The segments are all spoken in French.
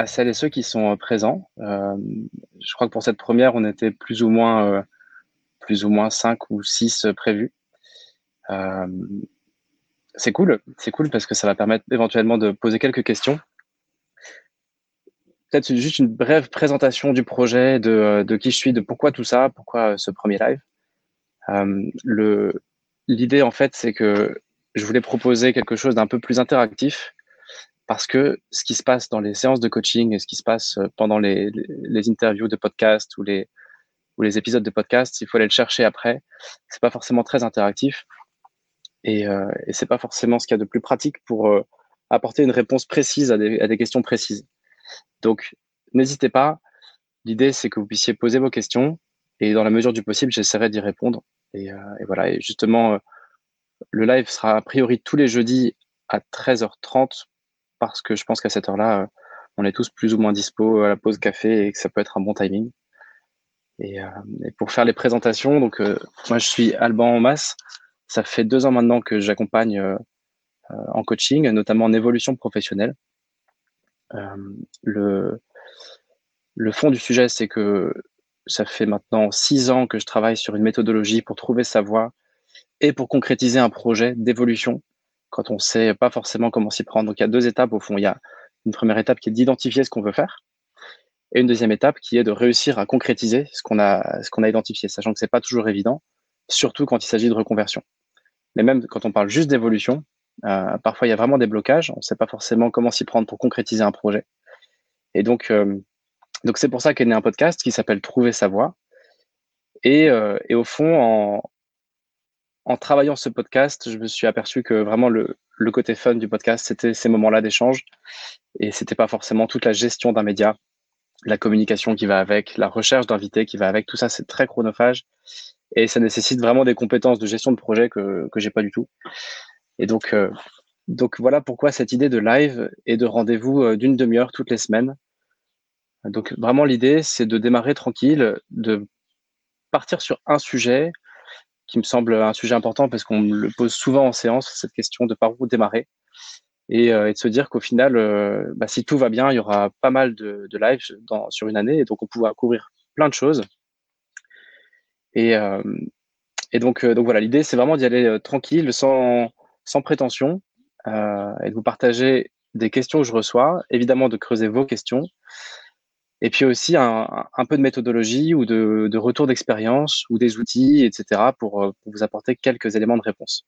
à celles et ceux qui sont euh, présents. Euh, je crois que pour cette première, on était plus ou moins, euh, plus ou moins 5 ou 6 prévus. c'est cool, c'est cool parce que ça va permettre éventuellement de poser quelques questions. Peut-être juste une brève présentation du projet, de, de, qui je suis, de pourquoi tout ça, pourquoi ce premier live. L'idée, en fait, c'est que je voulais proposer quelque chose d'un peu plus interactif parce que ce qui se passe dans les séances de coaching ce qui se passe euh, pendant les, interviews de podcast ou les, épisodes de podcast, il faut aller le chercher après. C'est pas forcément très interactif et, euh, et c'est pas forcément ce qu'il y a de plus pratique pour euh, apporter une réponse précise à des, à des questions précises. Donc, n'hésitez pas. L'idée, c'est que vous puissiez poser vos questions et dans la mesure du possible, j'essaierai d'y répondre. Et, euh, et, voilà. Et justement, le live sera a priori tous les jeudis à 13h30 parce que je pense qu'à cette heure-là, euh, on est tous plus ou moins dispo à la pause café et que ça peut être un bon timing. Et, euh, pour faire les présentations, donc euh, moi je suis Alban Mas. Ça fait deux ans maintenant que j'accompagne en coaching, notamment en évolution professionnelle. le, le fond du sujet, c'est que ça fait maintenant six ans que je travaille sur une méthodologie pour trouver sa voie et pour concrétiser un projet d'évolution quand on sait pas forcément comment s'y prendre. Donc il y a deux étapes au fond. Il y a une première étape qui est d'identifier ce qu'on veut faire et une deuxième étape qui est de réussir à concrétiser ce qu'on a, ce a identifié, sachant que c'est pas toujours évident, surtout quand il s'agit de reconversion. Mais même quand on parle juste d'évolution, euh, parfois il y a vraiment des blocages. On ne sait pas forcément comment s'y prendre pour concrétiser un projet. Et donc, euh, donc c'est pour ça qu'est né un podcast qui s'appelle Trouver sa voie. Et, euh, et au fond, en, en travaillant ce podcast, je me suis aperçu que vraiment le, côté fun du podcast, c'était ces moments-là d'échange. Et c'était pas forcément toute la gestion d'un média, la communication qui va avec, la recherche d'invités qui va avec. Tout ça, c'est très chronophage. Et ça nécessite vraiment des compétences de gestion de projet que, que j'ai pas du tout. Et donc, euh, donc voilà pourquoi cette idée de live et de rendez-vous euh, d'une demi-heure toutes les semaines. Donc vraiment l'idée, c'est de démarrer tranquille, de partir sur un sujet, qui me semble un sujet important parce qu'on me le pose souvent en séance, cette question de par où démarrer. Et, euh, de se dire qu'au final, euh, bah, si tout va bien, il y aura pas mal de, lives sur une année, et donc on pourra couvrir plein de choses. Et, euh, donc, voilà, l'idée, c'est vraiment d'y aller tranquille, sans prétention, et de vous partager des questions que je reçois, évidemment de creuser vos questions, et puis aussi un, peu de méthodologie ou de, retour d'expérience ou des outils, etc., pour, euh, pour, vous apporter quelques éléments de réponse.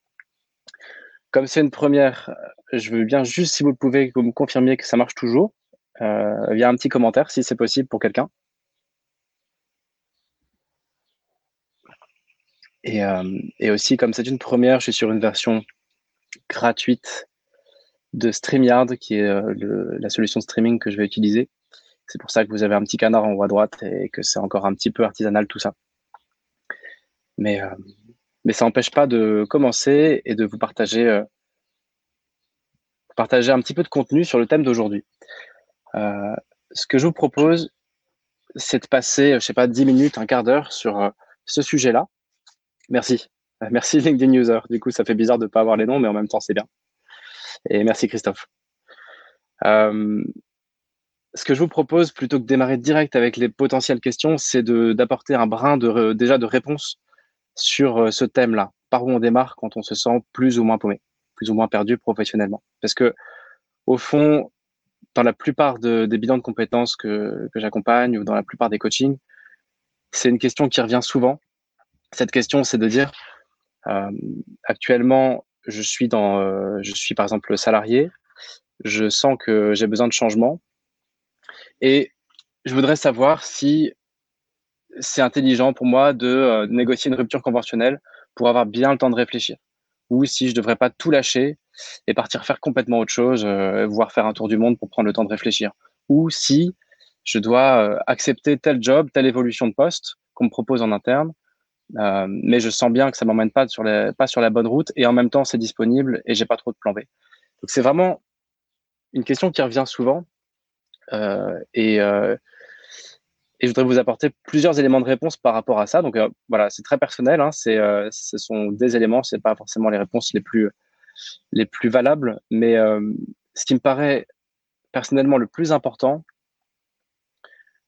Comme c'est une première, je veux bien juste, si vous pouvez, que vous me confirmiez que ça marche toujours, euh, via un petit commentaire, si c'est possible pour quelqu'un. Et, euh, aussi, comme c'est une première, je suis sur une version gratuite de StreamYard, qui est euh, la solution de streaming que je vais utiliser. C'est pour ça que vous avez un petit canard en haut à droite et que c'est encore un petit peu artisanal tout ça. Mais, euh, mais ça n'empêche pas de commencer et de vous partager, euh, partager un petit peu de contenu sur le thème d'aujourd'hui. Euh, ce que je vous propose, c'est de passer, je sais pas, 10 minutes, un quart d'heure sur ce sujet-là. Merci. Merci LinkedIn User. Du coup, ça fait bizarre de ne pas avoir les noms, mais en même temps, c'est bien. Et merci Christophe. Ce que je vous propose, plutôt que de démarrer direct avec les potentielles questions, c'est d'apporter un brin de, déjà de réponse sur euh, ce thème-là. Par où on démarre quand on se sent plus ou moins paumé, plus ou moins perdu professionnellement? Parce que, au fond, dans la plupart de, des bilans de compétences que, que j'accompagne ou dans la plupart des coachings, c'est une question qui revient souvent. Cette question, c'est de dire, euh, actuellement, je suis dans, euh, je suis par exemple salarié, je sens que j'ai besoin de changement, et je voudrais savoir si c'est intelligent pour moi de euh, négocier une rupture conventionnelle pour avoir bien le temps de réfléchir. Ou si je devrais pas tout lâcher et partir faire complètement autre chose, euh, voire faire un tour du monde pour prendre le temps de réfléchir. ou si je dois accepter tel job, telle évolution de poste qu'on me propose en interne, mais je sens bien que ça m'emmène pas sur pas sur la bonne route et en même temps c'est disponible et j'ai pas trop de plan B. Donc c'est vraiment une question qui revient souvent et et je voudrais vous apporter plusieurs éléments de réponse par rapport à ça. Donc euh, voilà, c'est très personnel. Hein, euh, ce sont des éléments, c'est pas forcément les réponses les plus les plus valables, mais euh, ce qui me paraît personnellement le plus important,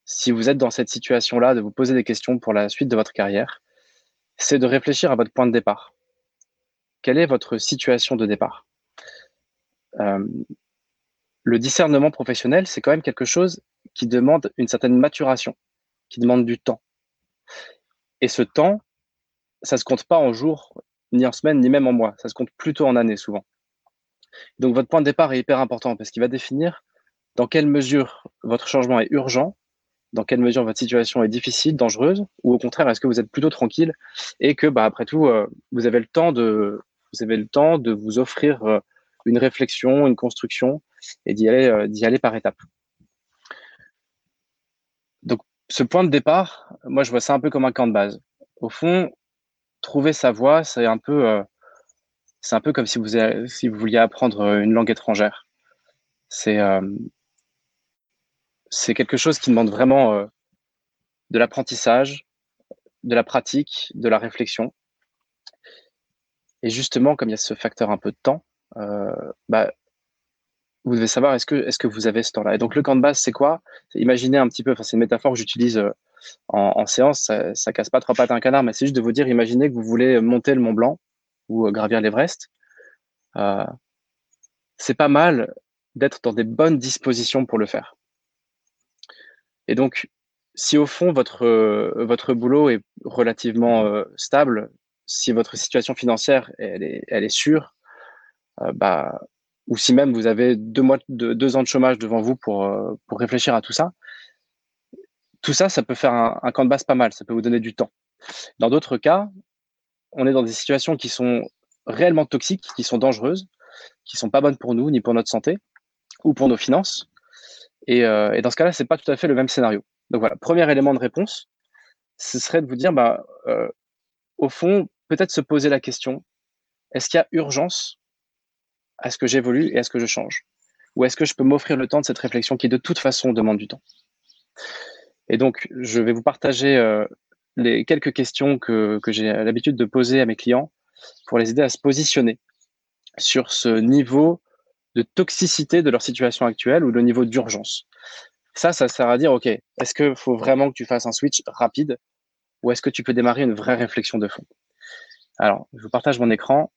si vous êtes dans cette situation-là, de vous poser des questions pour la suite de votre carrière, c'est de réfléchir à votre point de départ. Quelle est votre situation de départ? Le discernement professionnel, c'est quand même quelque chose qui demande une certaine maturation qui demande du temps. Et ce temps, ça se compte pas en jours, ni en semaines, ni même en mois. Ça se compte plutôt en années, souvent. Donc, votre point de départ est hyper important parce qu'il va définir dans quelle mesure votre changement est urgent, dans quelle mesure votre situation est difficile, dangereuse, ou au contraire, est-ce que vous êtes plutôt tranquille et que, bah, après tout, euh, vous avez le temps de, vous avez le temps de vous offrir euh, une réflexion, une construction et d'y aller, euh, d'y aller par étapes ce point de départ, moi, je vois ça un peu comme un camp de base. Au fond, trouver sa voie, c'est un peu, euh, un peu comme si vous, si vous vouliez apprendre euh, une langue étrangère. C'est, c'est quelque chose qui demande vraiment de l'apprentissage, de la pratique, de la réflexion. Et justement, comme il y a ce facteur un peu de temps, bah, vous devez savoir est-ce que, est-ce que vous avez ce temps-là? Et donc le camp de base, c'est quoi? Imaginez un petit peu, enfin c'est une métaphore que j'utilise euh, en, séance, ça, ça casse pas trois pattes à un canard, mais c'est juste de vous dire, imaginez que vous voulez monter le Mont Blanc ou euh, gravir l'Everest. Euh, c'est pas mal d'être dans des bonnes dispositions pour le faire. Et donc, si au fond votre, votre boulot est relativement stable, si votre situation financière elle est, elle est sûre, bah, ou si même vous avez deux, mois, de, deux ans de chômage devant vous pour, euh, pour réfléchir à tout ça, tout ça, ça peut faire un, camp de base pas mal, ça peut vous donner du temps. Dans d'autres cas, on est dans des situations qui sont réellement toxiques, qui sont dangereuses, qui sont pas bonnes pour nous, ni pour notre santé, ou pour nos finances. Et, euh, et dans ce cas-là, c'est pas tout à fait le même scénario. Donc voilà, premier élément de réponse, ce serait de vous dire, bah, euh, au fond, peut-être se poser la question, est-ce qu'il y a urgence est-ce que j'évolue et est-ce que je change Ou est-ce que je peux m'offrir le temps de cette réflexion qui de toute façon demande du temps? Et donc, je vais vous partager euh, les quelques questions que, que j'ai l'habitude de poser à mes clients pour les aider à se positionner sur ce niveau de toxicité de leur situation actuelle ou le niveau d'urgence. Ça, ça sert à dire, OK, est-ce qu'il faut vraiment que tu fasses un switch rapide ou est-ce que tu peux démarrer une vraie réflexion de fond? Alors, je vous partage mon écran.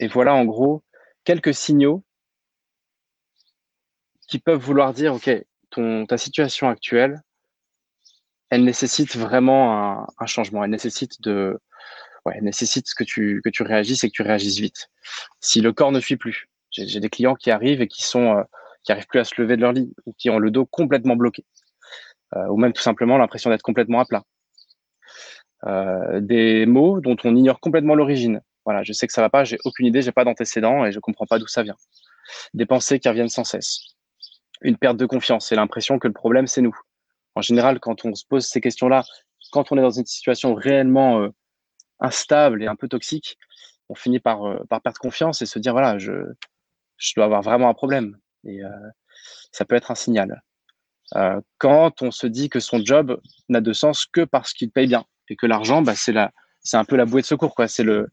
Et voilà en gros quelques signaux qui peuvent vouloir dire, OK, ton, ta situation actuelle, elle nécessite vraiment un, changement. Elle nécessite de, ouais, elle nécessite que tu, que tu réagisses et que tu réagisses vite. Si le corps ne suit plus, j'ai des clients qui arrivent et qui sont, euh, qui arrivent plus à se lever de leur lit ou qui ont le dos complètement bloqué, euh, ou même tout simplement l'impression d'être complètement à plat. Euh, des mots dont on ignore complètement l'origine. Voilà, je sais que ça va pas, j'ai aucune idée, j'ai pas d'antécédent et je comprends pas d'où ça vient. Des pensées qui reviennent sans cesse. Une perte de confiance et l'impression que le problème c'est nous. En général, quand on se pose ces questions-là, quand on est dans une situation réellement euh, instable et un peu toxique, on finit par, euh, par perdre confiance et se dire voilà, je, je dois avoir vraiment un problème. Et euh, ça peut être un signal. quand on se dit que son job n'a de sens que parce qu'il paye bien et que l'argent, bah, c'est la, c'est un peu la bouée de secours, quoi. C'est le,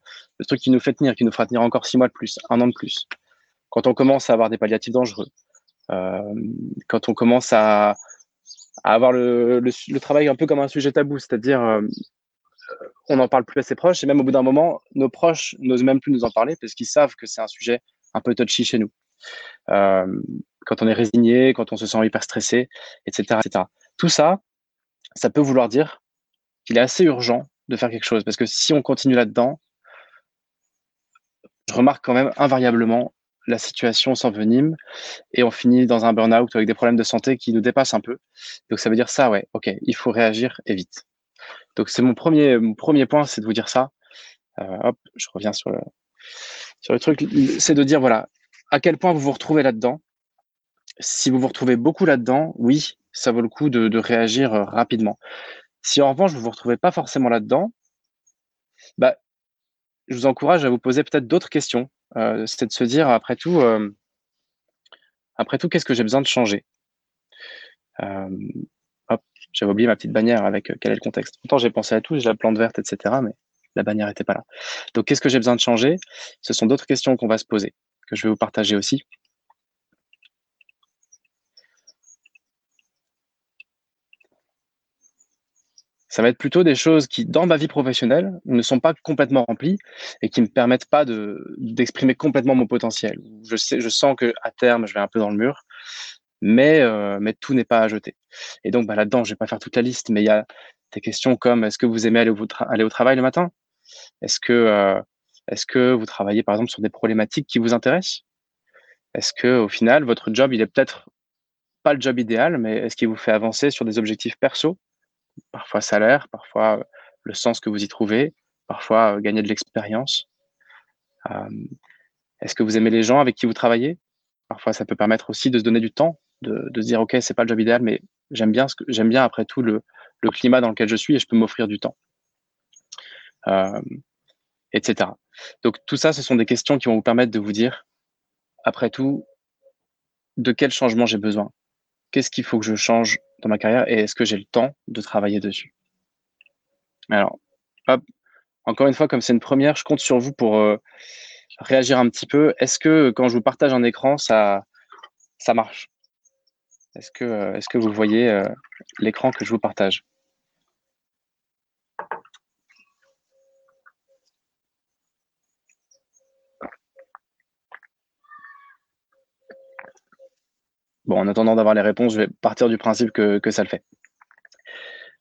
truc qui nous fait tenir, qui nous fera tenir encore six mois de plus, un an de plus. Quand on commence à avoir des palliatifs dangereux, euh, quand on commence à, avoir le, travail un peu comme un sujet tabou, c'est-à-dire euh, on n'en parle plus à ses proches, et même au bout d'un moment, nos proches n'osent même plus nous en parler parce qu'ils savent que c'est un sujet un peu touchy chez nous. Euh, quand on est résigné, quand on se sent hyper stressé, etc., etc. Tout ça, ça peut vouloir dire qu'il est assez urgent de faire quelque chose. Parce que si on continue là-dedans, je remarque quand même invariablement la situation s'envenime et on finit dans un burn-out avec des problèmes de santé qui nous dépassent un peu. Donc ça veut dire ça, ouais, ok, il faut réagir et vite. Donc c'est mon premier, mon premier point, c'est de vous dire ça. Euh, hop, je reviens sur le, sur le truc, c'est de dire voilà, à quel point vous vous retrouvez là-dedans. Si vous vous retrouvez beaucoup là-dedans, oui, ça vaut le coup de, réagir euh, rapidement. Si en revanche, vous ne vous retrouvez pas forcément là-dedans, bah, je vous encourage à vous poser peut-être d'autres questions. Euh, c'est de se dire, après tout, euh, après tout, qu'est-ce que j'ai besoin de changer? Hop, j'avais oublié ma petite bannière avec quel est le contexte? Pourtant, j'ai pensé à tout, j'ai la plante verte, etc. Mais la bannière n'était pas là. Donc, qu'est-ce que j'ai besoin de changer? Ce sont d'autres questions qu'on va se poser, que je vais vous partager aussi. Ça va être plutôt des choses qui, dans ma vie professionnelle, ne sont pas complètement remplies et qui ne me permettent pas d'exprimer complètement mon potentiel. Je, sens qu'à terme, je vais un peu dans le mur, mais, euh, tout n'est pas à jeter. Et donc, bah, là-dedans, je ne vais pas faire toute la liste, mais il y a des questions comme est-ce que vous aimez aller au, aller au travail le matin? Est-ce que, euh, est-ce que vous travaillez, par exemple, sur des problématiques qui vous intéressent? Est-ce que, au final, votre job, il est peut-être pas le job idéal, mais est-ce qu'il vous fait avancer sur des objectifs perso? Parfois salaire, parfois euh, le sens que vous y trouvez, parfois euh, gagner de l'expérience. Est-ce que vous aimez les gens avec qui vous travaillez? Parfois, ça peut permettre aussi de se donner du temps, de, se dire ok, c'est pas le job idéal, mais j'aime bien ce que j'aime bien après tout le, climat dans lequel je suis et je peux m'offrir du temps, etc. Donc tout ça, ce sont des questions qui vont vous permettre de vous dire après tout de quel changement j'ai besoin, qu'est-ce qu'il faut que je change dans ma carrière et est-ce que j'ai le temps de travailler dessus? Alors, encore une fois, comme c'est une première, je compte sur vous pour euh, réagir un petit peu. Est-ce que quand je vous partage un écran, ça, marche? Est-ce que, euh, est que vous voyez euh, l'écran que je vous partage? Bon, en attendant d'avoir les réponses, je vais partir du principe que, ça le fait.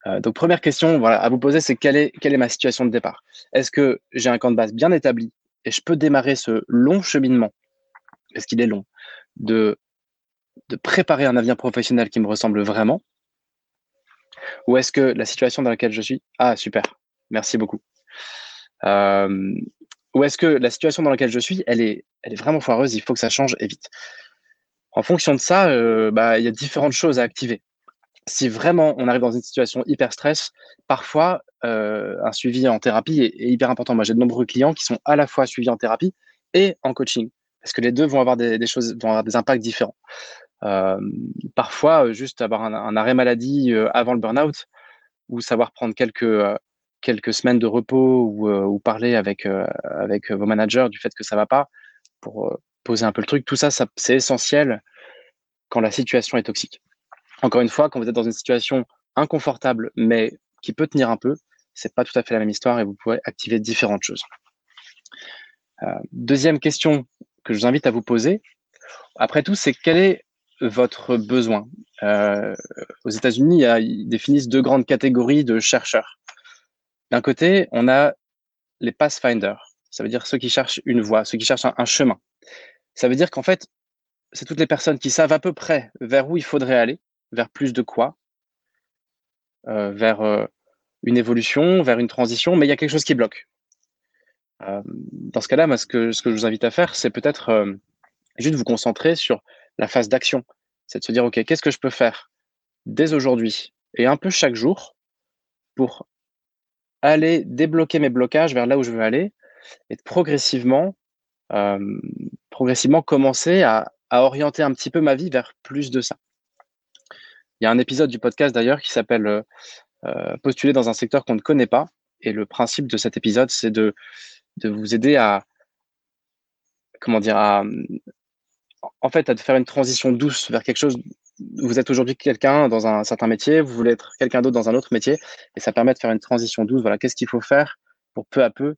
Euh, donc, première question voilà, à vous poser, c'est quelle est, quelle est ma situation de départ? Est-ce que j'ai un camp de base bien établi et je peux démarrer ce long cheminement, est-ce qu'il est long, de, de préparer un avenir professionnel qui me ressemble vraiment? Ou est-ce que la situation dans laquelle je suis, ah super, merci beaucoup. Euh, ou est-ce que la situation dans laquelle je suis, elle est, elle est vraiment foireuse, il faut que ça change et vite en fonction de ça, euh, bah, il y a différentes choses à activer. Si vraiment on arrive dans une situation hyper stress, parfois euh, un suivi en thérapie est, hyper important. Moi, j'ai de nombreux clients qui sont à la fois suivis en thérapie et en coaching, parce que les deux vont avoir des, choses, vont avoir des impacts différents. Euh, parfois, juste avoir un, arrêt maladie avant le burn-out ou savoir prendre quelques semaines de repos ou, parler avec avec vos managers du fait que ça va pas pour poser un peu le truc. Tout ça, c'est essentiel quand la situation est toxique. Encore une fois, quand vous êtes dans une situation inconfortable, mais qui peut tenir un peu, c'est pas tout à fait la même histoire et vous pouvez activer différentes choses. Euh, deuxième question que je vous invite à vous poser, après tout, c'est quel est votre besoin? Euh, Aux États-Unis, ils définissent deux grandes catégories de chercheurs. D'un côté, on a les pathfinders, ça veut dire ceux qui cherchent une voie, ceux qui cherchent un chemin. Ça veut dire qu'en fait, c'est toutes les personnes qui savent à peu près vers où il faudrait aller, vers plus de quoi, euh, vers euh, une évolution, vers une transition, mais il y a quelque chose qui bloque. Euh, dans ce cas-là, ce que, je vous invite à faire, c'est peut-être juste vous concentrer sur la phase d'action. C'est de se dire, OK, qu'est-ce que je peux faire dès aujourd'hui et un peu chaque jour pour aller débloquer mes blocages vers là où je veux aller et progressivement progressivement commencer à, orienter un petit peu ma vie vers plus de ça. Il y a un épisode du podcast d'ailleurs qui s'appelle euh, euh, Postuler dans un secteur qu'on ne connaît pas. Et le principe de cet épisode, c'est de, de vous aider à, comment dire, à, en fait, à faire une transition douce vers quelque chose. Vous êtes aujourd'hui quelqu'un dans un certain métier, vous voulez être quelqu'un d'autre dans un autre métier, et ça permet de faire une transition douce. Voilà, qu'est-ce qu'il faut faire pour peu à peu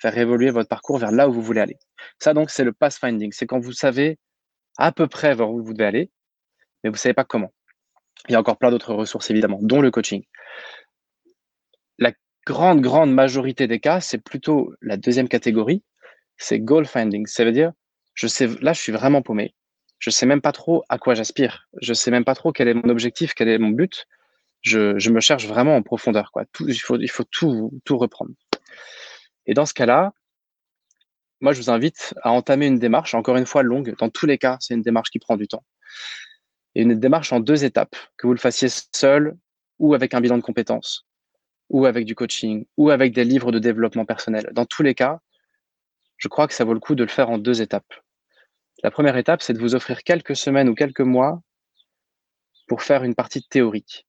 faire évoluer votre parcours vers là où vous voulez aller. Ça, donc, c'est le pathfinding. C'est quand vous savez à peu près vers où vous devez aller, mais vous ne savez pas comment. Il y a encore plein d'autres ressources, évidemment, dont le coaching. La grande, grande majorité des cas, c'est plutôt la deuxième catégorie, c'est goal finding. Ça veut dire, je sais, là, je suis vraiment paumé. Je ne sais même pas trop à quoi j'aspire. Je ne sais même pas trop quel est mon objectif, quel est mon but. Je, me cherche vraiment en profondeur. Quoi. Il faut, il faut tout, tout reprendre. Et dans ce cas-là, moi, je vous invite à entamer une démarche, encore une fois longue. Dans tous les cas, c'est une démarche qui prend du temps. Et une démarche en deux étapes, que vous le fassiez seul ou avec un bilan de compétences, ou avec du coaching, ou avec des livres de développement personnel. Dans tous les cas, je crois que ça vaut le coup de le faire en deux étapes. La première étape, c'est de vous offrir quelques semaines ou quelques mois pour faire une partie théorique,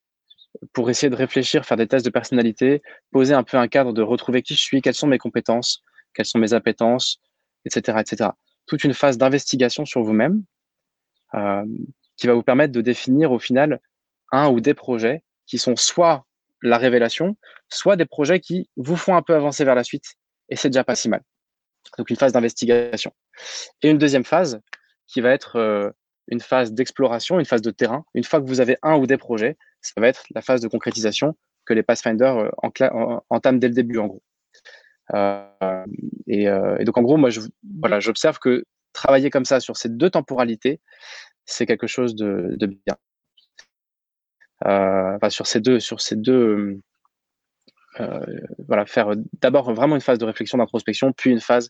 pour essayer de réfléchir, faire des tests de personnalité, poser un peu un cadre de retrouver qui je suis, quelles sont mes compétences, quelles sont mes appétences, etc., etc. Toute une phase d'investigation sur vous-même euh, qui va vous permettre de définir au final un ou des projets qui sont soit la révélation, soit des projets qui vous font un peu avancer vers la suite, et c'est déjà pas si mal. Donc une phase d'investigation. Et une deuxième phase qui va être euh, une phase d'exploration, une phase de terrain. Une fois que vous avez un ou des projets, ça va être la phase de concrétisation que les Pathfinders euh, entament dès le début, en gros. Euh, et, donc, en gros, moi, voilà, j'observe que travailler comme ça sur ces deux temporalités, c'est quelque chose de, bien. enfin, sur ces deux, sur ces deux, euh, voilà, faire d'abord vraiment une phase de réflexion, d'introspection, puis une phase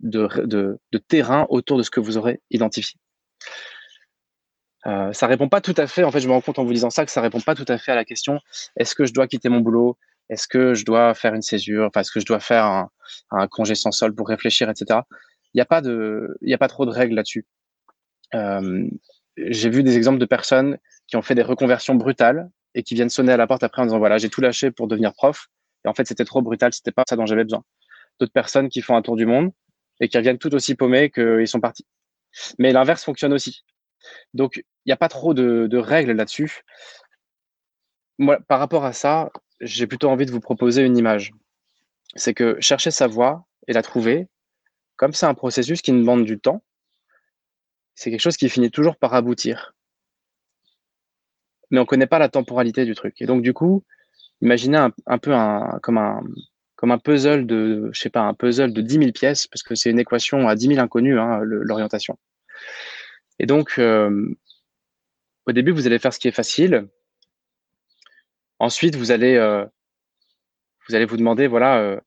de, terrain autour de ce que vous aurez identifié. Euh, ça répond pas tout à fait, en fait, je me rends compte en vous disant ça que ça répond pas tout à fait à la question est-ce que je dois quitter mon boulot? Est-ce que je dois faire une césure? Est-ce que je dois faire un, un congé sans sol pour réfléchir, etc. Il n'y a pas de, il a pas trop de règles là-dessus. Euh, j'ai vu des exemples de personnes qui ont fait des reconversions brutales et qui viennent sonner à la porte après en disant voilà, j'ai tout lâché pour devenir prof. Et en fait, c'était trop brutal, c'était pas ça dont j'avais besoin. D'autres personnes qui font un tour du monde et qui reviennent tout aussi paumés qu'ils sont partis. Mais l'inverse fonctionne aussi. Donc, il n'y a pas trop de, règles là-dessus. Par rapport à ça, j'ai plutôt envie de vous proposer une image. C'est que chercher sa voie et la trouver, comme c'est un processus qui demande du temps, c'est quelque chose qui finit toujours par aboutir mais on connaît pas la temporalité du truc. Et donc, du coup, imaginez un, peu comme, un, puzzle de, pas, un puzzle de 10 000 pièces, parce que c'est une équation à 10 000 inconnus, hein, l'orientation. Et donc, euh, au début, vous allez faire ce qui est facile. Ensuite, vous allez, euh, vous demander, voilà,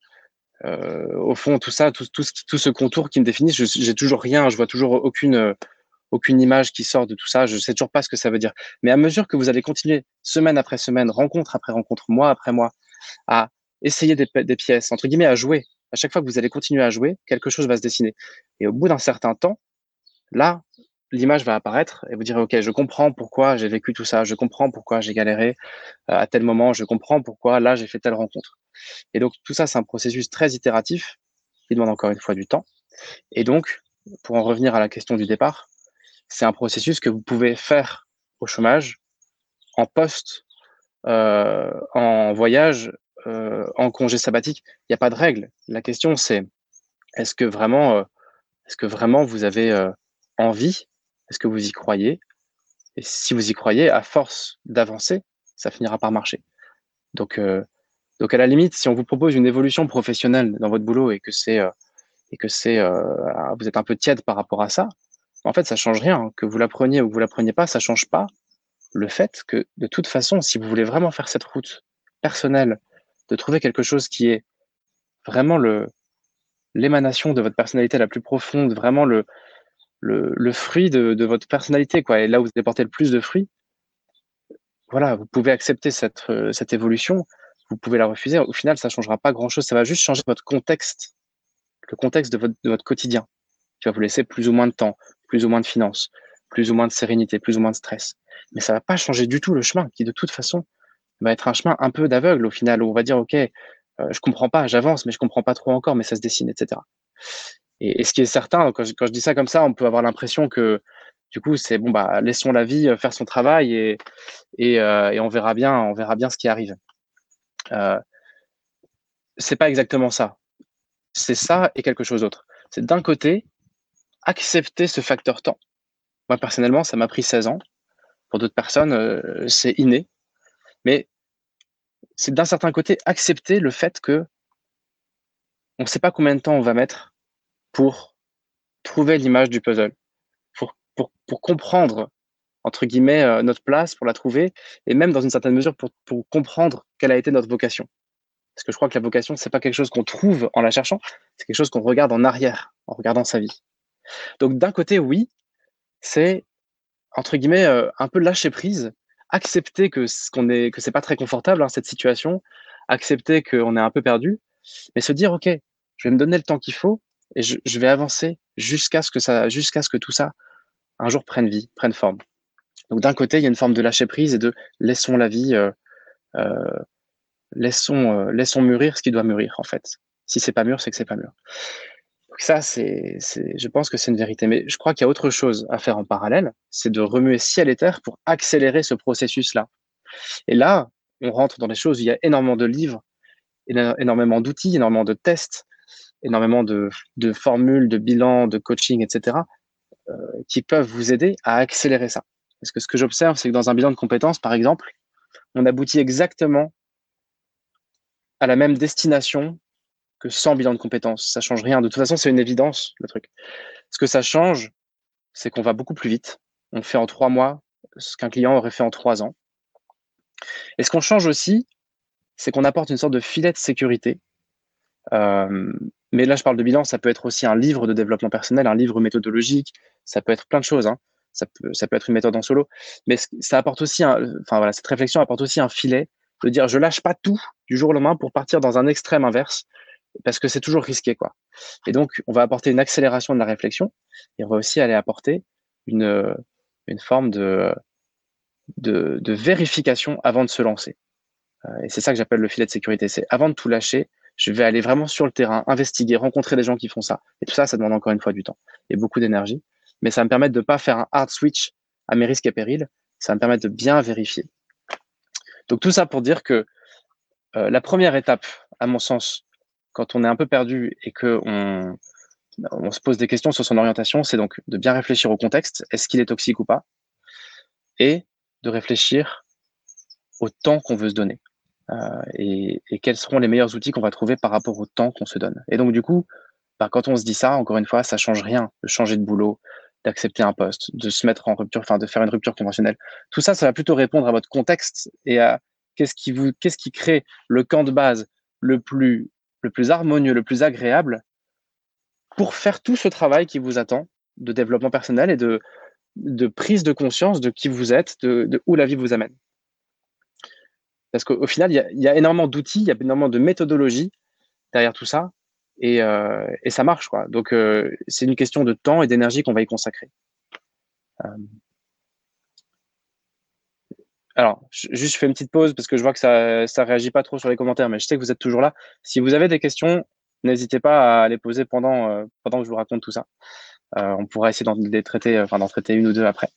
euh, au fond, tout ça, tout, tout, tout, ce contour qui me définit, j'ai toujours rien, je vois toujours aucune image qui sort de tout ça. Je sais toujours pas ce que ça veut dire. Mais à mesure que vous allez continuer semaine après semaine, rencontre après rencontre, mois après mois, à essayer des, pièces, entre guillemets, à jouer, à chaque fois que vous allez continuer à jouer, quelque chose va se dessiner. Et au bout d'un certain temps, là, l'image va apparaître et vous direz, OK, je comprends pourquoi j'ai vécu tout ça, je comprends pourquoi j'ai galéré euh, à tel moment, je comprends pourquoi là, j'ai fait telle rencontre. Et donc, tout ça, c'est un processus très itératif qui demande encore une fois du temps. Et donc, pour en revenir à la question du départ, c'est un processus que vous pouvez faire au chômage, en poste, euh, en voyage, euh, en congé sabbatique. Il n'y a pas de règle. La question, c'est est-ce que vraiment, est-ce que vraiment vous avez envie Est-ce que vous y croyez? Et si vous y croyez, à force d'avancer, ça finira par marcher. Donc, euh, donc à la limite, si on vous propose une évolution professionnelle dans votre boulot et que c'est et que c'est vous êtes un peu tiède par rapport à ça, en fait, ça change rien. Que vous l'appreniez ou que vous l'appreniez pas, ça change pas le fait que, de toute façon, si vous voulez vraiment faire cette route personnelle, de trouver quelque chose qui est vraiment le, l'émanation de votre personnalité la plus profonde, vraiment le, le, fruit de, votre personnalité, quoi, et là où vous porter le plus de fruits, voilà, vous pouvez accepter cette, cette évolution, vous pouvez la refuser. Au final, ça changera pas grand chose. Ça va juste changer votre contexte, le contexte de votre, de votre quotidien, qui va vous laisser plus ou moins de temps, plus ou moins de finances, plus ou moins de sérénité, plus ou moins de stress. Mais ça va pas changer du tout le chemin, qui de toute façon va être un chemin un peu d'aveugle au final, où on va dire, OK, euh, je comprends pas, j'avance, mais je comprends pas trop encore, mais ça se dessine, etc. Et, ce qui est certain, quand je, dis ça comme ça, on peut avoir l'impression que du coup, c'est bon, bah, laissons la vie euh, faire son travail euh, et on verra bien, on verra bien ce qui arrive. Euh, c'est pas exactement ça. C'est ça et quelque chose d'autre. C'est d'un côté, accepter ce facteur temps. Moi, personnellement, ça m'a pris 16 ans. Pour d'autres personnes, c'est inné. Mais c'est d'un certain côté accepter le fait que on ne sait pas combien de temps on va mettre pour trouver l'image du puzzle, pour, pour, pour, comprendre, entre guillemets, euh, notre place, pour la trouver, et même dans une certaine mesure pour, pour comprendre quelle a été notre vocation. Parce que je crois que la vocation, c'est pas quelque chose qu'on trouve en la cherchant, c'est quelque chose qu'on regarde en arrière, en regardant sa vie. Donc d'un côté, oui, c'est entre guillemets euh, un peu lâcher prise, accepter que ce qu'on est, que c'est pas très confortable hein, cette situation, accepter qu'on est un peu perdu, mais se dire ok, je vais me donner le temps qu'il faut et je, vais avancer jusqu'à ce que ça, jusqu'à ce que tout ça un jour prenne vie, prenne forme. Donc d'un côté, il y a une forme de lâcher prise et de laissons la vie, euh, euh, laissons, euh, laissons mûrir ce qui doit mûrir en fait. Si c'est pas mûr, c'est que c'est pas mûr. Donc ça, c'est, je pense que c'est une vérité. Mais je crois qu'il y a autre chose à faire en parallèle, c'est de remuer ciel et terre pour accélérer ce processus-là. Et là, on rentre dans des choses il y a énormément de livres, énormément d'outils, énormément de tests, énormément de, de formules, de bilans, de coaching, etc., euh, qui peuvent vous aider à accélérer ça. Parce que ce que j'observe, c'est que dans un bilan de compétences, par exemple, on aboutit exactement à la même destination que sans bilan de compétences. Ça change rien. De toute façon, c'est une évidence, le truc. Ce que ça change, c'est qu'on va beaucoup plus vite. On fait en trois mois ce qu'un client aurait fait en trois ans. Et ce qu'on change aussi, c'est qu'on apporte une sorte de filet de sécurité. Euh, mais là, je parle de bilan, ça peut être aussi un livre de développement personnel, un livre méthodologique, ça peut être plein de choses. Hein. Ça, peut, ça peut être une méthode en solo. Mais ça apporte aussi, un, enfin voilà, cette réflexion apporte aussi un filet de dire je lâche pas tout du jour au lendemain pour partir dans un extrême inverse parce que c'est toujours risqué quoi. Et donc on va apporter une accélération de la réflexion et on va aussi aller apporter une, une forme de, de, de vérification avant de se lancer. Euh, et c'est ça que j'appelle le filet de sécurité. C'est avant de tout lâcher, je vais aller vraiment sur le terrain, investiguer, rencontrer des gens qui font ça. Et tout ça, ça demande encore une fois du temps et beaucoup d'énergie. Mais ça me permettre de ne pas faire un hard switch à mes risques et périls. Ça me permettre de bien vérifier. Donc tout ça pour dire que euh, la première étape, à mon sens, quand on est un peu perdu et que on, on se pose des questions sur son orientation, c'est donc de bien réfléchir au contexte. Est-ce qu'il est toxique ou pas? Et de réfléchir au temps qu'on veut se donner. Euh, et, quels seront les meilleurs outils qu'on va trouver par rapport au temps qu'on se donne. Et donc, du coup, bah, quand on se dit ça, encore une fois, ça change rien de changer de boulot, d'accepter un poste, de se mettre en rupture, enfin, de faire une rupture conventionnelle. Tout ça, ça va plutôt répondre à votre contexte et à qu'est-ce qui vous, qu'est-ce qui crée le camp de base le plus, le plus harmonieux, le plus agréable pour faire tout ce travail qui vous attend de développement personnel et de, prise de conscience de qui vous êtes, de où la vie vous amène. Parce qu'au final, il y, a, énormément d'outils, il y a énormément de méthodologies derrière tout ça, et, euh, ça marche. Quoi. Donc, euh, c'est une question de temps et d'énergie qu'on va y consacrer. Euh... Alors, juste je fais une petite pause parce que je vois que ça ça réagit pas trop sur les commentaires, mais je sais que vous êtes toujours là. Si vous avez des questions, n'hésitez pas à les poser pendant pendant que je vous raconte tout ça. On pourra essayer d'en traiter, enfin d'en traiter une ou deux après.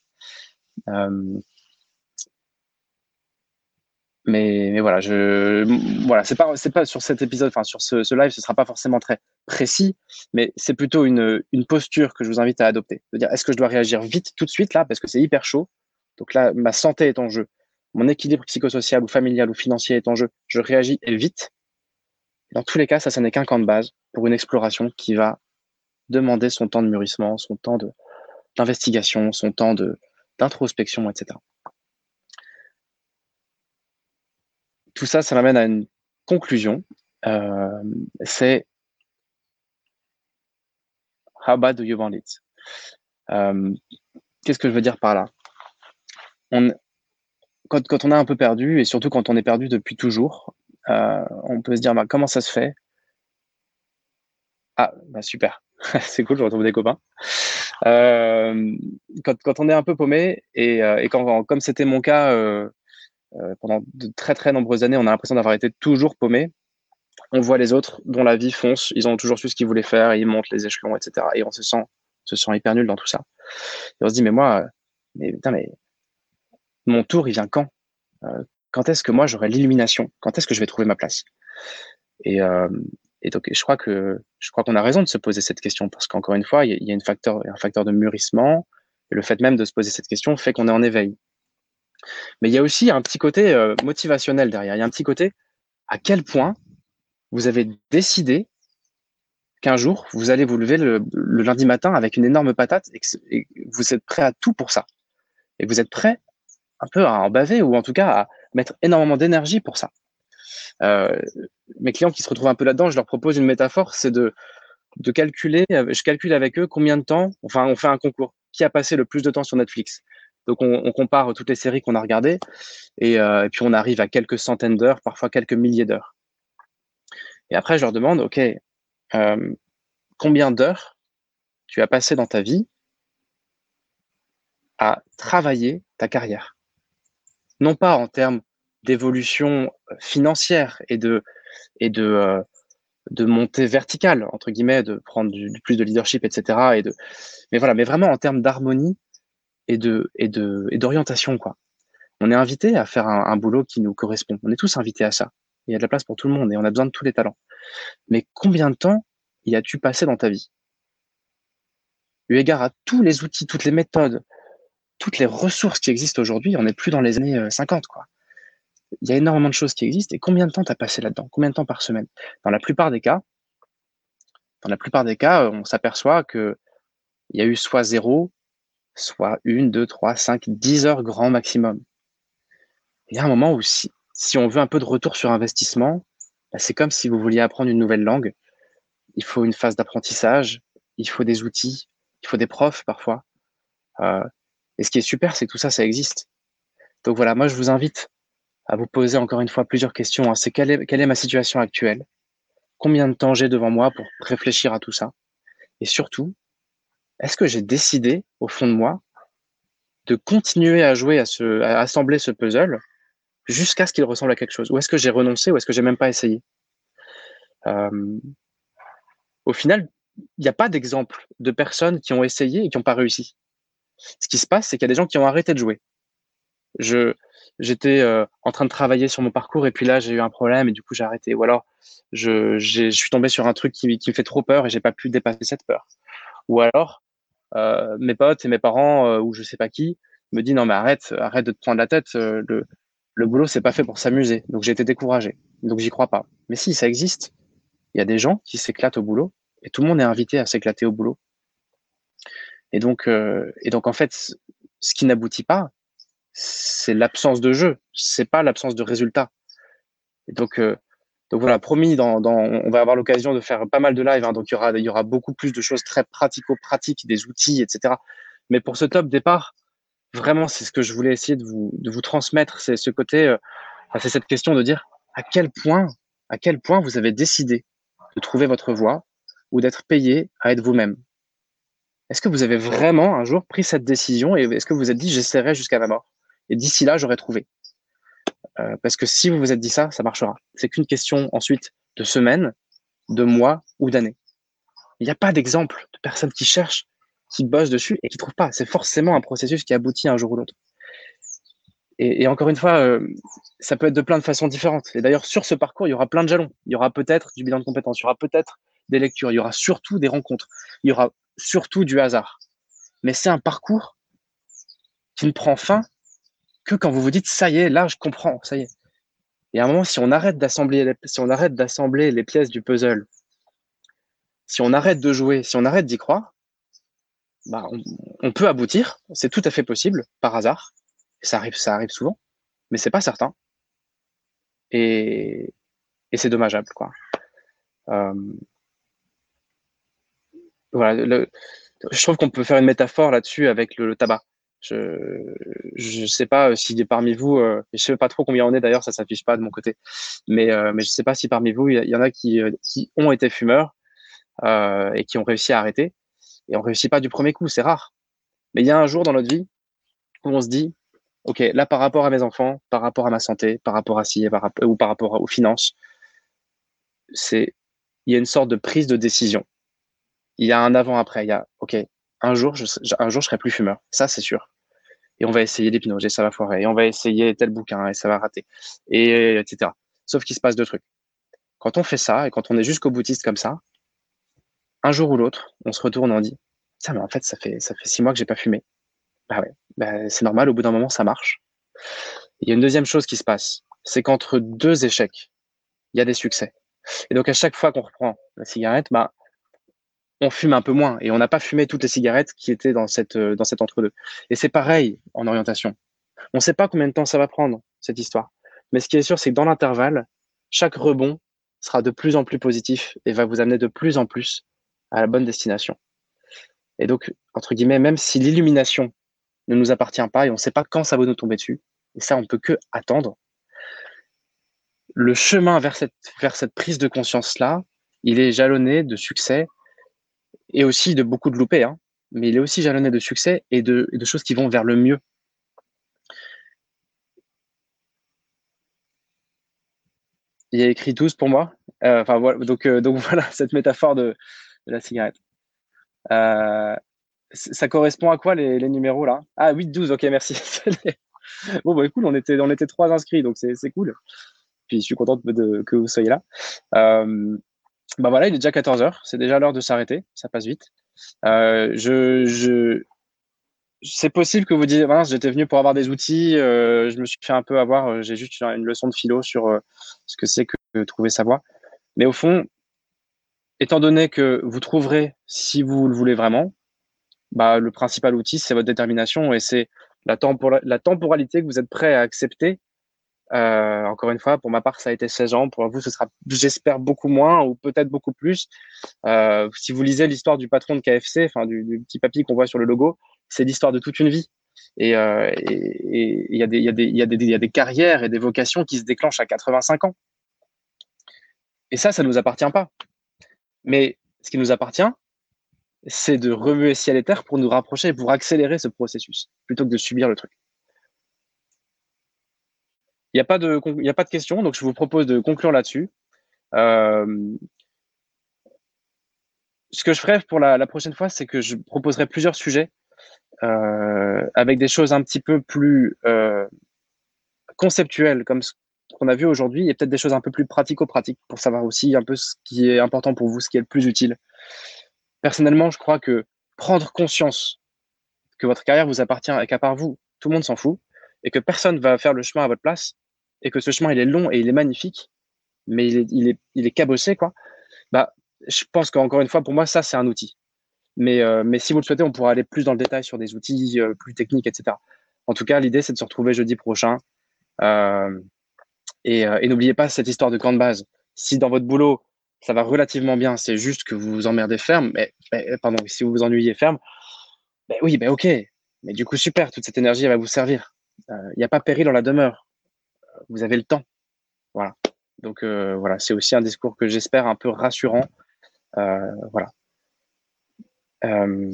Mais, voilà, c'est pas sur cet épisode, enfin sur ce, ce, live, ce sera pas forcément très précis, mais c'est plutôt une, posture que je vous invite à adopter. De dire, est-ce que je dois réagir vite tout de suite là parce que c'est hyper chaud? Donc là, ma santé est en jeu, mon équilibre psychosocial ou familial ou financier est en jeu. Je réagis et vite. Dans tous les cas, ça, ça n'est qu'un camp de base pour une exploration qui va demander son temps de mûrissement, son temps d'investigation, son temps d'introspection, etc. tout ça, ça m'amène à une conclusion. Euh, c'est How bad do you want it? Euh, Qu'est-ce que je veux dire par là? On, quand, quand, on est un peu perdu, et surtout quand on est perdu depuis toujours, euh, on peut se dire bah, comment ça se fait? Ah, bah super, c'est cool, je retrouve des copains. Quand, quand, on est un peu paumé, et, comme c'était mon cas pendant de très très nombreuses années, on a l'impression d'avoir été toujours paumé. On voit les autres dont la vie fonce, ils ont toujours su ce qu'ils voulaient faire, ils montent les échelons, etc. Et on se sent, se sent hyper nul dans tout ça. Et on se dit, mais moi, mais putain, mais mon tour, il vient quand? Euh, Quand est-ce que moi j'aurai l'illumination? Quand est-ce que je vais trouver ma place? Et, euh, et, donc, je crois que je crois qu'on a raison de se poser cette question parce qu'encore une fois, il y a, une facteur, un facteur de mûrissement. Et le fait même de se poser cette question fait qu'on est en éveil. Mais il y a aussi un petit côté euh, motivationnel derrière. Il y a un petit côté à quel point vous avez décidé qu'un jour, vous allez vous lever le, lundi matin avec une énorme patate et, que, vous êtes prêt à tout pour ça. Et vous êtes prêt un peu à en baver ou en tout cas à mettre énormément d'énergie pour ça. mes clients qui se retrouvent un peu là-dedans, je leur propose une métaphore, c'est de, de calculer, je calcule avec eux combien de temps, enfin, on fait un concours, qui a passé le plus de temps sur Netflix? Donc, on, compare toutes les séries qu'on a regardées et, et, puis on arrive à quelques centaines d'heures, parfois quelques milliers d'heures. Et après, je leur demande, OK, euh, combien d'heures tu as passé dans ta vie à travailler ta carrière? Non pas en termes d'évolution financière et de, euh, montée verticale, entre guillemets, de prendre plus de leadership, etc. Et de, mais voilà, mais vraiment en termes d'harmonie et de et de et d'orientation, quoi. On est invité à faire un, boulot qui nous correspond. On est tous invités à ça. Il y a de la place pour tout le monde et on a besoin de tous les talents. Mais combien de temps y as-tu passé dans ta vie? Eu égard à tous les outils, toutes les méthodes, toutes les ressources qui existent aujourd'hui, on n'est plus dans les années 50, euh, quoi. Il y a énormément de choses qui existent et combien de temps tu as passé là-dedans? Combien de temps par semaine? Dans la plupart des cas, dans la plupart des cas, on s'aperçoit que il y a eu soit zéro, soit une, deux, trois, cinq, dix heures grand maximum. Il y a un moment où si, on veut un peu de retour sur investissement, bah, c'est comme si vous vouliez apprendre une nouvelle langue. Il faut une phase d'apprentissage, il faut des outils, il faut des profs parfois. Euh, et ce qui est super, c'est que tout ça, ça existe. Donc voilà, moi je vous invite à vous poser encore une fois plusieurs questions. Hein. C'est quelle est, quelle est ma situation actuelle? Combien de temps j'ai devant moi pour réfléchir à tout ça? Et surtout, est-ce que j'ai décidé au fond de moi de continuer à jouer à, ce, assembler ce puzzle jusqu'à ce qu'il ressemble à quelque chose? Ou est-ce que j'ai renoncé ou est-ce que j'ai même pas essayé? Euh, Au final, il n'y a pas d'exemple de personnes qui ont essayé et qui n'ont pas réussi. Ce qui se passe, c'est qu'il y a des gens qui ont arrêté de jouer. Je, j'étais euh, en train de travailler sur mon parcours et puis là j'ai eu un problème et du coup j'ai arrêté. Ou alors je, je suis tombé sur un truc qui, qui me fait trop peur et j'ai pas pu dépasser cette peur. Ou alors euh, mes potes et mes parents euh, ou je sais pas qui me disent non mais arrête, arrête de te prendre la tête. le, le boulot, c'est pas fait pour s'amuser. Donc j'ai été découragé. Donc j'y crois pas. Mais si, ça existe. Il y a des gens qui s'éclatent au boulot et tout le monde est invité à s'éclater au boulot. Et donc, euh, et donc en fait, ce qui n'aboutit pas, c'est l'absence de jeu. C'est pas l'absence de résultat. Et donc, euh, donc voilà, promis, dans, on va avoir l'occasion de faire pas mal de live. Hein, donc il y aura, il y aura beaucoup plus de choses très pratico-pratiques, des outils, etc. Mais pour ce top départ, vraiment, c'est ce que je voulais essayer de vous, de vous transmettre, c'est ce côté, euh, c'est cette question de dire à quel point, à quel point vous avez décidé de trouver votre voie ou d'être payé à être vous-même. Est-ce que vous avez vraiment un jour pris cette décision et est-ce que vous vous êtes dit j'essaierai jusqu'à ma mort? Et d'ici là j'aurai trouvé euh, Parce que si vous vous êtes dit ça, ça marchera. C'est qu'une question ensuite de semaines, de mois ou d'années. Il n'y a pas d'exemple de personnes qui cherchent qui bossent dessus et qui trouvent pas. C'est forcément un processus qui aboutit un jour ou l'autre. Et, et, encore une fois, euh, ça peut être de plein de façons différentes. Et d'ailleurs, sur ce parcours, il y aura plein de jalons. Il y aura peut-être du bilan de compétences, il y aura peut-être des lectures, il y aura surtout des rencontres, il y aura surtout du hasard. Mais c'est un parcours qui ne prend fin que quand vous vous dites ça y est, là je comprends, ça y est. Et à un moment, si on arrête d'assembler si on arrête d'assembler les pièces du puzzle, si on arrête de jouer, si on arrête d'y croire, bah, on, peut aboutir, c'est tout à fait possible, par hasard. Ça arrive, ça arrive souvent, mais c'est pas certain. Et, et c'est dommageable, quoi. Euh, voilà, je trouve qu'on peut faire une métaphore là-dessus avec le, tabac. Je je sais pas si parmi vous, euh, je sais pas trop combien on est d'ailleurs, ça s'affiche pas de mon côté, mais euh, mais je sais pas si parmi vous il y, en a qui qui ont été fumeurs euh, et qui ont réussi à arrêter et on réussit pas du premier coup, c'est rare. Mais il y a un jour dans notre vie où on se dit, ok, là par rapport à mes enfants, par rapport à ma santé, par rapport à ci, par, ou par rapport aux finances, c'est, il y a une sorte de prise de décision. Il y a un avant-après. Il y a, ok, un jour, je, un jour, je serai plus fumeur. Ça, c'est sûr. Et on va essayer l'hypnose et ça va foirer. Et on va essayer tel bouquin et ça va rater. Et etc. Sauf qu'il se passe deux trucs. Quand on fait ça et quand on est jusqu'au boutiste comme ça, un jour ou l'autre, on se retourne et on dit ça, mais en fait, ça fait, ça fait six mois que j'ai pas fumé. Bah ouais, bah, c'est normal, au bout d'un moment, ça marche. Il y a une deuxième chose qui se passe, c'est qu'entre deux échecs, il y a des succès. Et donc, à chaque fois qu'on reprend la cigarette, bah, on fume un peu moins et on n'a pas fumé toutes les cigarettes qui étaient dans cette, dans cet entre-deux. Et c'est pareil en orientation. On ne sait pas combien de temps ça va prendre, cette histoire. Mais ce qui est sûr, c'est que dans l'intervalle, chaque rebond sera de plus en plus positif et va vous amener de plus en plus à la bonne destination. Et donc, entre guillemets, même si l'illumination ne nous appartient pas et on ne sait pas quand ça va nous tomber dessus, et ça, on ne peut que attendre, le chemin vers cette, vers cette prise de conscience-là, il est jalonné de succès et aussi de beaucoup de loupés, hein, mais il est aussi jalonné de succès et de, choses qui vont vers le mieux. Il y a écrit 12 pour moi. Euh, voilà, donc, euh, voilà, cette métaphore de, la cigarette. Euh, ça correspond à quoi les, numéros là? Ah, 8, 12, ok, merci. bon, bah cool, on était, trois inscrits, donc c'est cool. Puis je suis content de, que vous soyez là. Bah voilà, il est déjà 14h, c'est déjà l'heure de s'arrêter, ça passe vite. Euh, je, je, c'est possible que vous disiez, j'étais venu pour avoir des outils, euh, je me suis fait un peu avoir, euh, j'ai juste une leçon de philo sur ce que c'est que trouver sa voie. Mais au fond, étant donné que vous trouverez, si vous le voulez vraiment, bah, le principal outil, c'est votre détermination et c'est la, la temporalité que vous êtes prêt à accepter euh, encore une fois, pour ma part, ça a été 16 ans. Pour vous, ce sera, j'espère, beaucoup moins ou peut-être beaucoup plus. Euh, si vous lisez l'histoire du patron de KFC, enfin du, petit papy qu'on voit sur le logo, c'est l'histoire de toute une vie. Et il y a des carrières et des vocations qui se déclenchent à 85 ans. Et ça, ça ne nous appartient pas. Mais ce qui nous appartient, c'est de remuer ciel et terre pour nous rapprocher, pour accélérer ce processus, plutôt que de subir le truc. Il n'y a, pas de, a pas de questions, donc je vous propose de conclure là-dessus. Euh, ce que je ferai pour la, la prochaine fois, c'est que je proposerai plusieurs sujets euh, avec des choses un petit peu plus euh, conceptuelles, comme ce qu'on a vu aujourd'hui, et peut-être des choses un peu plus pratico-pratiques pour savoir aussi un peu ce qui est important pour vous, ce qui est le plus utile. Personnellement, je crois que prendre conscience que votre carrière vous appartient et qu'à part vous, tout le monde s'en fout, et que personne va faire le chemin à votre place, et que ce chemin il est long et il est magnifique, mais il est, cabossé, quoi, bah, je pense qu'encore une fois, pour moi, ça, c'est un outil. Mais, euh, mais si vous le souhaitez, on pourra aller plus dans le détail sur des outils euh, plus techniques, etc. En tout cas, l'idée, c'est de se retrouver jeudi prochain. Euh, et, n'oubliez pas cette histoire de grande base. Si dans votre boulot, ça va relativement bien, c'est juste que vous vous emmerdez ferme, mais, mais pardon, si vous vous ennuyez ferme, ben oui, ben ok. Mais du coup, super, toute cette énergie, elle va vous servir. Il n'y a pas péril dans la demeure vous avez le temps. Voilà. Donc euh, voilà, c'est aussi un discours que j'espère un peu rassurant. Euh, voilà. Euh,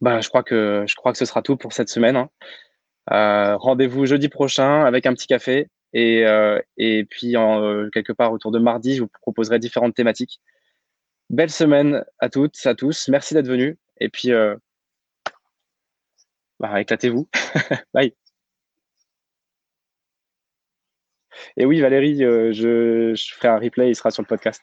bah, je crois que je crois que ce sera tout pour cette semaine. Hein. Rendez-vous jeudi prochain avec un petit café et, puis quelque part autour de mardi, je vous proposerai différentes thématiques. Belle semaine à toutes, à tous. Merci d'être venus et puis bah, éclatez-vous. Bye. Et oui, Valérie, euh, je, je ferai un replay, il sera sur le podcast.